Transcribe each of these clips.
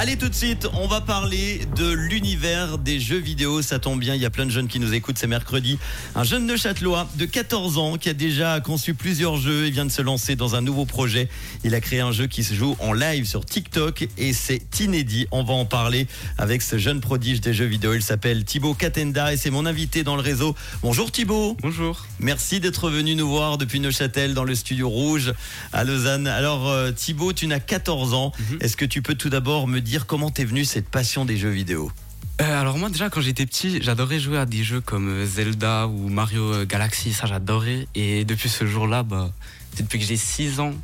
Allez tout de suite, on va parler de l'univers des jeux vidéo. Ça tombe bien, il y a plein de jeunes qui nous écoutent, c'est mercredi. Un jeune de Châtelois de 14 ans qui a déjà conçu plusieurs jeux et vient de se lancer dans un nouveau projet. Il a créé un jeu qui se joue en live sur TikTok et c'est inédit. On va en parler avec ce jeune prodige des jeux vidéo. Il s'appelle Thibaut Katenda et c'est mon invité dans le réseau. Bonjour Thibaut. Bonjour. Merci d'être venu nous voir depuis Neuchâtel dans le studio rouge à Lausanne. Alors euh, Thibaut, tu n'as 14 ans. Mhm. Est-ce que tu peux tout d'abord me dire comment t'es venu cette passion des jeux vidéo? Euh, alors moi déjà quand j'étais petit, j'adorais jouer à des jeux comme euh, Zelda ou Mario euh, Galaxy, ça j'adorais. Et depuis ce jour-là, bah, c'est depuis que j'ai 6 ans.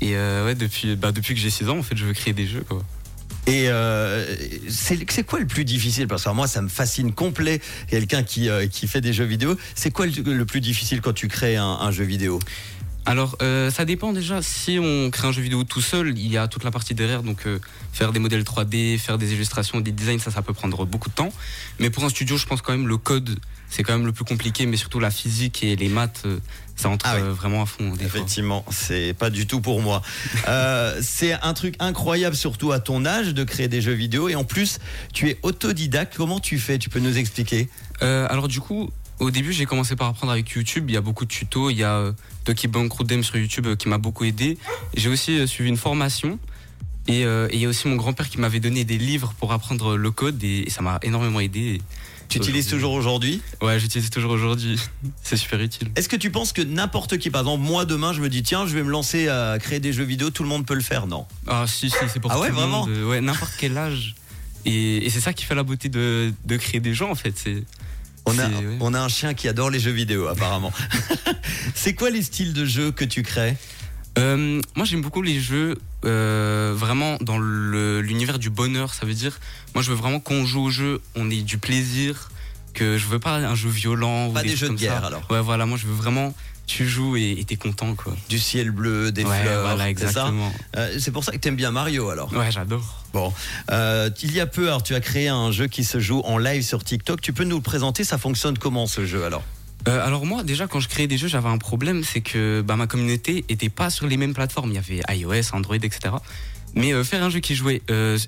Et euh, ouais, depuis, bah, depuis que j'ai 6 ans, en fait, je veux créer des jeux. Quoi. Et euh, c'est c'est quoi le plus difficile? Parce que moi, ça me fascine complet. Quelqu'un qui, euh, qui fait des jeux vidéo. C'est quoi le, le plus difficile quand tu crées un, un jeu vidéo? Alors euh, ça dépend déjà. Si on crée un jeu vidéo tout seul, il y a toute la partie derrière, donc euh, faire des modèles 3D, faire des illustrations, des designs, ça, ça peut prendre beaucoup de temps. Mais pour un studio, je pense quand même le code, c'est quand même le plus compliqué, mais surtout la physique et les maths, euh, ça entre Ah vraiment à fond. Des. Effectivement, c'est pas du tout pour moi. C'est un truc incroyable, surtout à ton âge, de créer des jeux vidéo. Et en plus, tu es autodidacte. Comment tu fais? Tu peux nous expliquer? Alors du coup, au début, j'ai commencé par apprendre avec YouTube. Il y a beaucoup de tutos. Il y a Doki Bankroot Dem sur YouTube euh, qui m'a beaucoup aidé. J'ai aussi euh, suivi une formation. Et euh, et il y a aussi mon grand-père qui m'avait donné des livres pour apprendre le code et, et ça m'a énormément aidé. Tu utilises toujours aujourd'hui Ouais, j'utilise toujours aujourd'hui. C'est super utile. Est-ce que tu penses que n'importe qui, par exemple, moi demain, je me dis tiens, je vais me lancer à créer des jeux vidéo, tout le monde peut le faire? Non. Ah si, si, c'est pour Ah ouais, tout le vraiment? monde. Ouais, n'importe quel âge. Et, et c'est ça qui fait la beauté de, de créer des gens en fait. C'est On a, on a un chien qui adore les jeux vidéo, apparemment. c'est quoi les styles de jeux que tu crées Euh, moi, j'aime beaucoup les jeux euh, vraiment dans l'univers du bonheur. Ça veut dire, moi, je veux vraiment qu'on joue au jeu, on ait du plaisir, que je veux pas un jeu violent. Pas ou des trucs jeux de guerre, ça. alors. Ouais, voilà, moi, je veux vraiment, tu joues et t'es content, quoi. Du ciel bleu, des ouais, fleurs, voilà, c'est exactement. Euh, C'est pour ça que tu aimes bien Mario, alors. Ouais, j'adore. Bon, Euh, il y a peu, alors tu as créé un jeu qui se joue en live sur TikTok. Tu peux nous le présenter Ça fonctionne comment ce jeu alors? Euh, alors moi, déjà, quand je créais des jeux, j'avais un problème, c'est que bah, ma communauté était pas sur les mêmes plateformes. Il y avait iOS, Android, etc. Mais faire un jeu qui jouait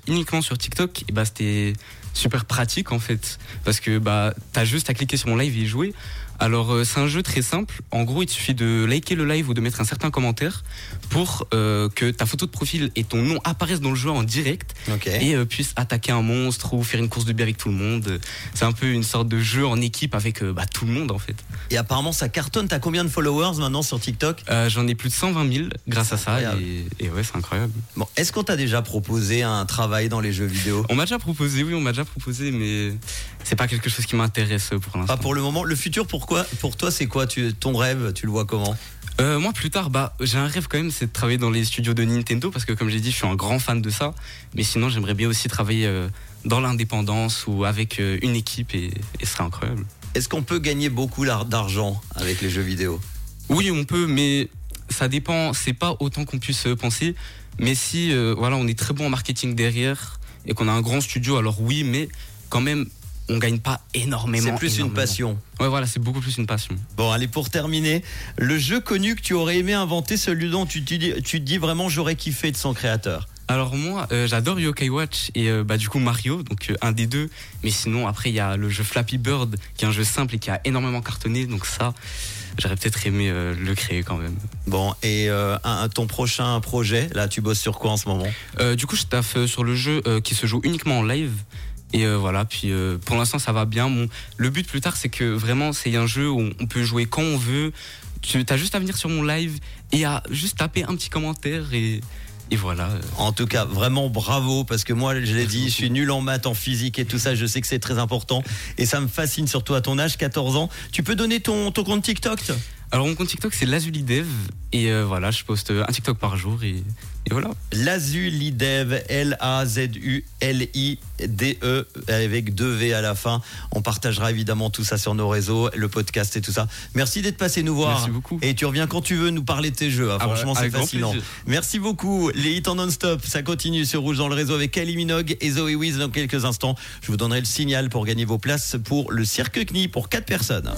uniquement sur TikTok, et bah, c'était super pratique en fait, parce que bah, t'as juste à cliquer sur mon live et jouer. Alors euh, c'est un jeu très simple. En gros, il te suffit de liker le live ou de mettre un certain commentaire pour euh, que ta photo de profil et ton nom apparaissent dans le jeu en direct et euh, puisse attaquer un monstre ou faire une course de bière avec tout le monde. C'est un peu une sorte de jeu en équipe avec bah, tout le monde en fait. Et apparemment ça cartonne. T'as combien de followers maintenant sur TikTok? J'en ai plus de 120 000 grâce à ça et ouais c'est incroyable. Bon, est-ce qu'on t'a déjà proposé un travail dans les jeux vidéo? On m'a déjà proposé, oui on m'a déjà proposé mais c'est pas quelque chose qui m'intéresse pour l'instant. Pas pour le moment. Le futur, pourquoi Pour toi, c'est quoi? Tu, Ton rêve, tu le vois comment? Euh, moi plus tard, bah j'ai un rêve quand même, c'est de travailler dans les studios de Nintendo parce que comme j'ai dit, je suis un grand fan de ça. Mais sinon, j'aimerais bien aussi travailler euh, dans l'indépendance ou avec euh, une équipe et, et ce serait incroyable. Est-ce qu'on peut gagner beaucoup d'argent avec les jeux vidéo? Oui, on peut, mais ça dépend. C'est pas autant qu'on puisse penser. Mais si, voilà, on est très bon en marketing derrière et qu'on a un grand studio, alors oui, mais quand même, on gagne pas énormément. C'est plus une passion. Ouais, voilà, c'est beaucoup plus une passion. Bon, allez, pour terminer, le jeu connu que tu aurais aimé inventer, celui dont tu dis, tu te dis vraiment j'aurais kiffé de son créateur. Alors moi, euh, j'adore Yokai Watch et euh, bah du coup Mario, donc euh, un des deux. Mais sinon, après il y a le jeu Flappy Bird, qui est un jeu simple et qui a énormément cartonné. Donc ça, j'aurais peut-être aimé euh, le créer quand même. Bon, et un- ton prochain projet, là, tu bosses sur quoi en ce moment? Du coup, je taffe sur le jeu qui se joue uniquement en live. Et euh, voilà, puis euh, pour l'instant ça va bien. Le but plus tard, c'est que vraiment c'est un jeu où on peut jouer quand on veut. Tu as juste à venir sur mon live et à juste taper un petit commentaire et, et voilà. En tout cas, vraiment bravo, parce que moi, je l'ai dit, je suis nul en maths, en physique et tout ça, je sais que c'est très important. Et ça me fascine, surtout à ton âge, 14 ans. Tu peux donner ton, ton compte TikTok Alors mon compte TikTok c'est Lazulidev et euh, voilà, je poste un TikTok par jour et, et voilà. Lazulidev, L-A-Z-U-L-I-D-E, avec deux V à la fin. On partagera évidemment tout ça sur nos réseaux, le podcast et tout ça. Merci d'être passé nous voir. Merci beaucoup. Et tu reviens quand tu veux nous parler de tes jeux. Ah bah, Franchement, c'est fascinant. Merci beaucoup. Les hits en non-stop, ça continue sur Rouge dans le réseau avec Kylie Minogue et Zoé Wiz dans quelques instants. Je vous donnerai le signal pour gagner vos places pour le cirque CNI pour 4 personnes.